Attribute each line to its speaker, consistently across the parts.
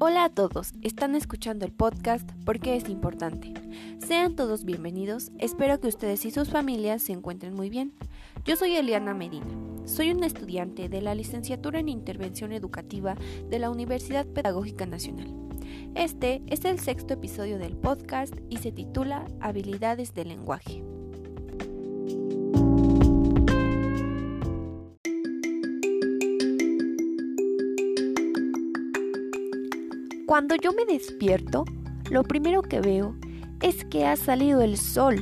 Speaker 1: Hola a todos, están escuchando el podcast porque es importante. Sean todos bienvenidos, espero que ustedes y sus familias se encuentren muy bien. Yo soy Eliana Medina, soy una estudiante de la licenciatura en Intervención Educativa de la Universidad Pedagógica Nacional. Este es el sexto episodio del podcast y se titula Habilidades del lenguaje. Cuando yo me despierto, lo primero que veo es que ha salido el sol.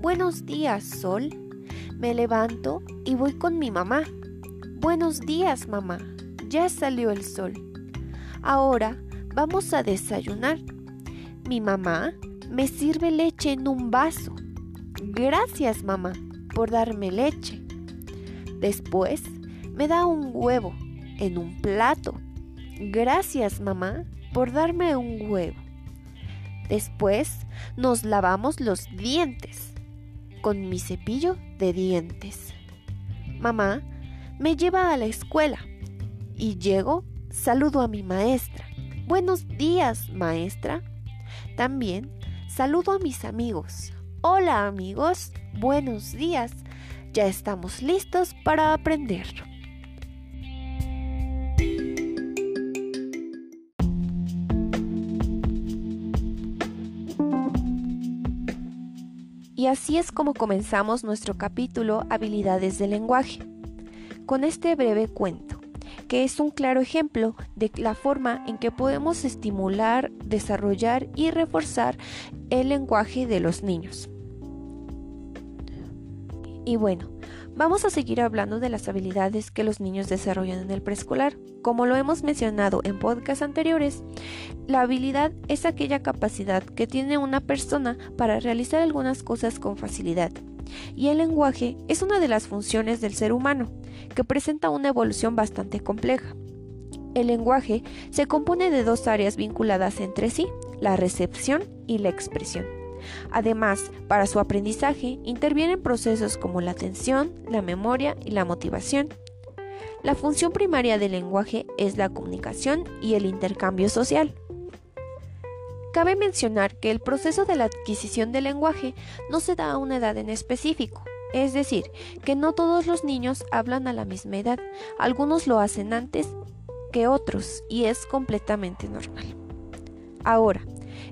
Speaker 1: Buenos días, sol. Me levanto y voy con mi mamá. Buenos días, mamá. Ya salió el sol. Ahora vamos a desayunar. Mi mamá me sirve leche en un vaso. Gracias, mamá, por darme leche. Después me da un huevo en un plato. Gracias, mamá, por darme un huevo. Después nos lavamos los dientes con mi cepillo de dientes. Mamá me lleva a la escuela y llego, saludo a mi maestra. Buenos días, maestra. También saludo a mis amigos. Hola amigos, buenos días. Ya estamos listos para aprender. Y así es como comenzamos nuestro capítulo Habilidades del lenguaje, con este breve cuento, que es un claro ejemplo de la forma en que podemos estimular, desarrollar y reforzar el lenguaje de los niños. Y bueno, Vamos a seguir hablando de las habilidades que los niños desarrollan en el preescolar. Como lo hemos mencionado en podcasts anteriores, la habilidad es aquella capacidad que tiene una persona para realizar algunas cosas con facilidad. Y el lenguaje es una de las funciones del ser humano, que presenta una evolución bastante compleja. El lenguaje se compone de dos áreas vinculadas entre sí, la recepción y la expresión. Además, para su aprendizaje intervienen procesos como la atención, la memoria y la motivación. La función primaria del lenguaje es la comunicación y el intercambio social. Cabe mencionar que el proceso de la adquisición del lenguaje no se da a una edad en específico, es decir, que no todos los niños hablan a la misma edad, algunos lo hacen antes que otros y es completamente normal. Ahora,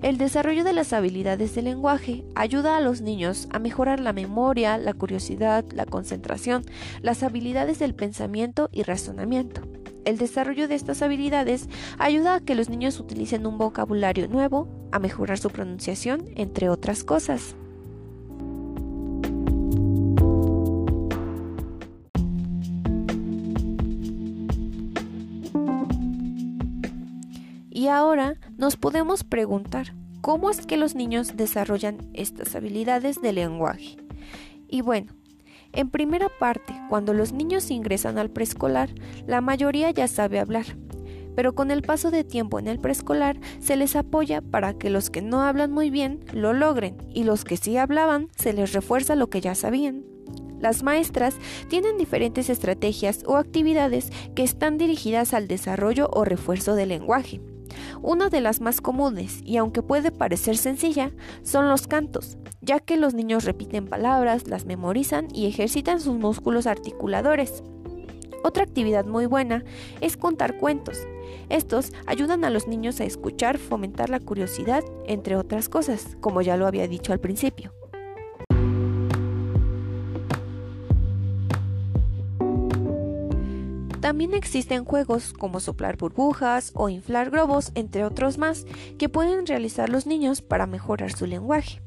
Speaker 1: el desarrollo de las habilidades del lenguaje ayuda a los niños a mejorar la memoria, la curiosidad, la concentración, las habilidades del pensamiento y razonamiento. El desarrollo de estas habilidades ayuda a que los niños utilicen un vocabulario nuevo, a mejorar su pronunciación, entre otras cosas. Y ahora nos podemos preguntar, ¿cómo es que los niños desarrollan estas habilidades de lenguaje? Y bueno, en primera parte, cuando los niños ingresan al preescolar, la mayoría ya sabe hablar, pero con el paso de tiempo en el preescolar se les apoya para que los que no hablan muy bien lo logren y los que sí hablaban se les refuerza lo que ya sabían. Las maestras tienen diferentes estrategias o actividades que están dirigidas al desarrollo o refuerzo del lenguaje. Una de las más comunes, y aunque puede parecer sencilla, son los cantos, ya que los niños repiten palabras, las memorizan y ejercitan sus músculos articuladores. Otra actividad muy buena es contar cuentos. Estos ayudan a los niños a escuchar, fomentar la curiosidad, entre otras cosas, como ya lo había dicho al principio. También existen juegos como soplar burbujas o inflar globos, entre otros más, que pueden realizar los niños para mejorar su lenguaje.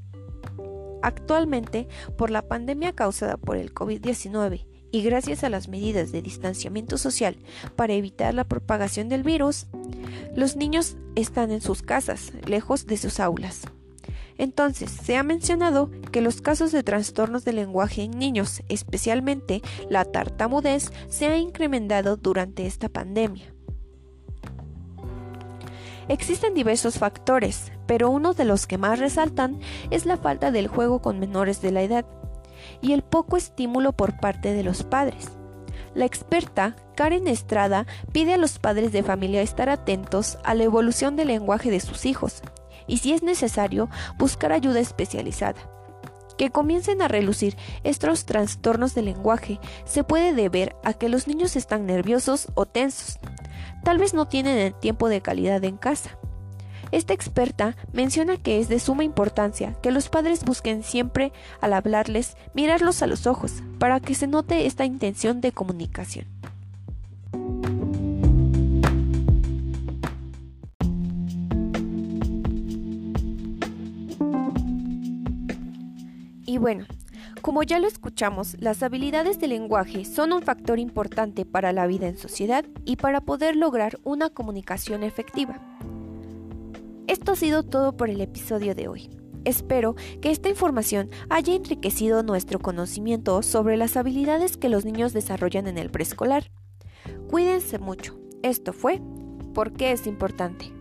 Speaker 1: Actualmente, por la pandemia causada por el COVID-19 y gracias a las medidas de distanciamiento social para evitar la propagación del virus, los niños están en sus casas, lejos de sus aulas. Entonces, se ha mencionado que los casos de trastornos de lenguaje en niños, especialmente la tartamudez, se ha incrementado durante esta pandemia. Existen diversos factores, pero uno de los que más resaltan es la falta del juego con menores de la edad y el poco estímulo por parte de los padres. La experta Karen Estrada pide a los padres de familia estar atentos a la evolución del lenguaje de sus hijos y si es necesario buscar ayuda especializada. Que comiencen a relucir estos trastornos del lenguaje se puede deber a que los niños están nerviosos o tensos. Tal vez no tienen el tiempo de calidad en casa. Esta experta menciona que es de suma importancia que los padres busquen siempre al hablarles mirarlos a los ojos para que se note esta intención de comunicación. Y bueno, como ya lo escuchamos, las habilidades de lenguaje son un factor importante para la vida en sociedad y para poder lograr una comunicación efectiva. Esto ha sido todo por el episodio de hoy. Espero que esta información haya enriquecido nuestro conocimiento sobre las habilidades que los niños desarrollan en el preescolar. Cuídense mucho. Esto fue ¿Por qué es importante?